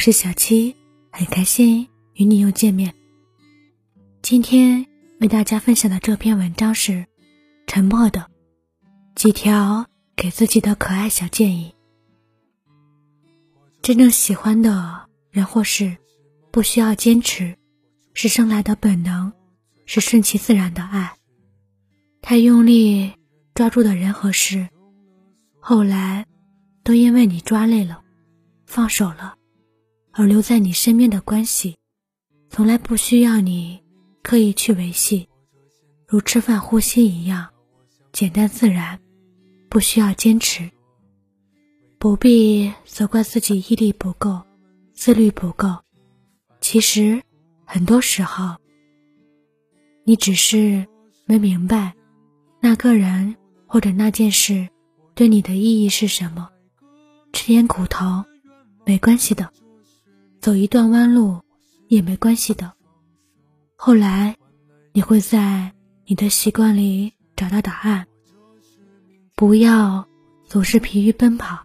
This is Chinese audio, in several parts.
是小七，很开心与你又见面。今天为大家分享的这篇文章是《沉默的几条给自己的可爱小建议》。真正喜欢的人或事，不需要坚持，是生来的本能，是顺其自然的爱。太用力抓住的人和事，后来都因为你抓累了，放手了。而留在你身边的关系，从来不需要你刻意去维系，如吃饭、呼吸一样简单自然，不需要坚持。不必责怪自己毅力不够、自律不够。其实，很多时候，你只是没明白那个人或者那件事对你的意义是什么。吃点苦头，没关系的。走一段弯路也没关系的。后来，你会在你的习惯里找到答案。不要总是疲于奔跑，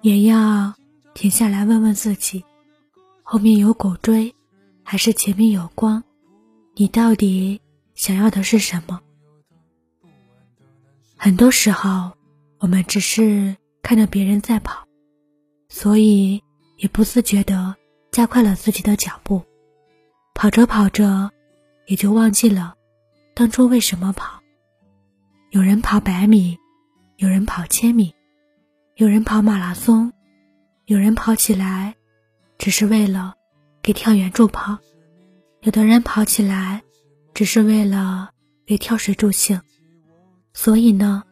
也要停下来问问自己：后面有狗追，还是前面有光？你到底想要的是什么？很多时候，我们只是看着别人在跑，所以。也不自觉地加快了自己的脚步，跑着跑着，也就忘记了当初为什么跑。有人跑百米，有人跑千米，有人跑马拉松，有人跑起来只是为了给跳远助跑，有的人跑起来只是为了给跳水助兴。所以呢，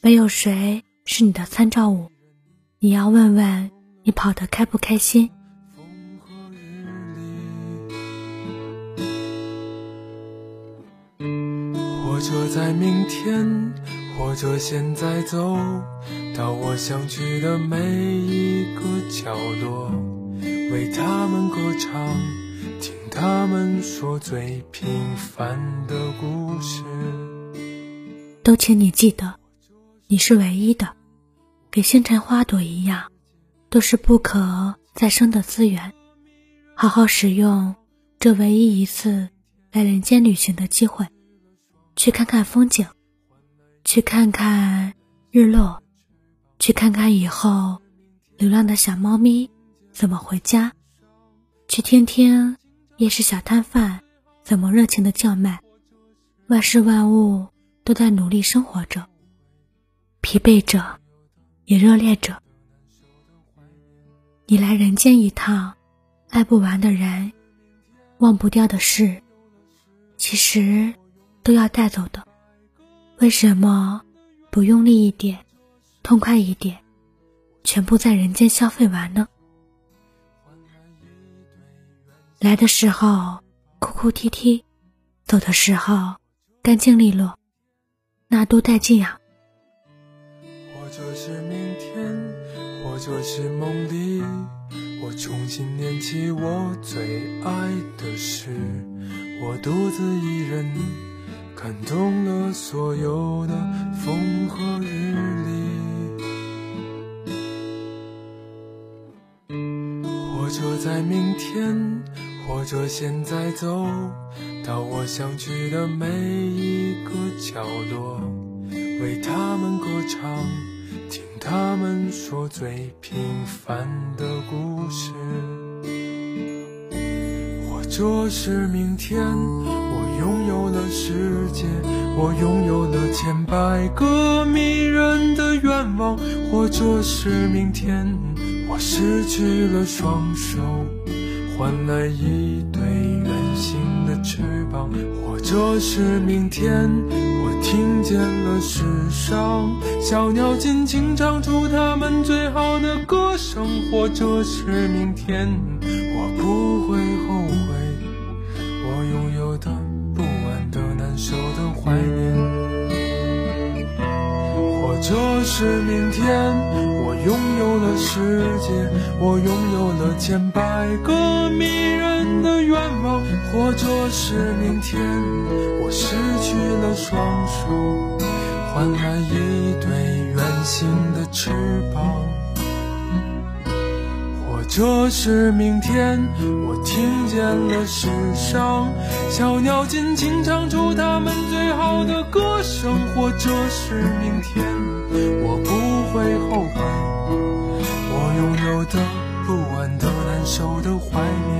没有谁是你的参照物，你要问问。你跑得开不开心？或者在明天，或者现在走到我想去的每一个角落，为他们歌唱，听他们说最平凡的故事。都请你记得，你是唯一的，给星辰花朵一样。都是不可再生的资源，好好使用这唯一一次来人间旅行的机会，去看看风景，去看看日落，去看看以后流浪的小猫咪怎么回家，去听听夜市小摊贩怎么热情的叫卖。万事万物都在努力生活着，疲惫着，也热烈着。你来人间一趟，爱不完的人，忘不掉的事，其实都要带走的。为什么不用力一点，痛快一点，全部在人间消费完呢？来的时候哭哭啼啼，走的时候干净利落，那多带劲啊！或是梦里。我重新念起我最爱的诗，我独自一人看懂了所有的风和日丽。或者在明天，或者现在走到我想去的每一个角落，为他们歌唱。说最平凡的故事，或者是明天我拥有了世界，我拥有了千百个迷人的愿望，或者是明天我失去了双手，换来一对圆形翅膀，或者是明天。我听见了世上小鸟尽情唱出它们最好的歌声，或者是明天，我不会后悔我拥有的不安的难受的怀念，或者是明天，我拥有了世界，我拥有了千百个迷人的，或者是明天，我失去了双手，换来一对圆形的翅膀。或者是明天，我听见了世上小鸟尽情唱出它们最好的歌声；或者是明天，我不会后悔我拥有的、不安的、难受的怀念。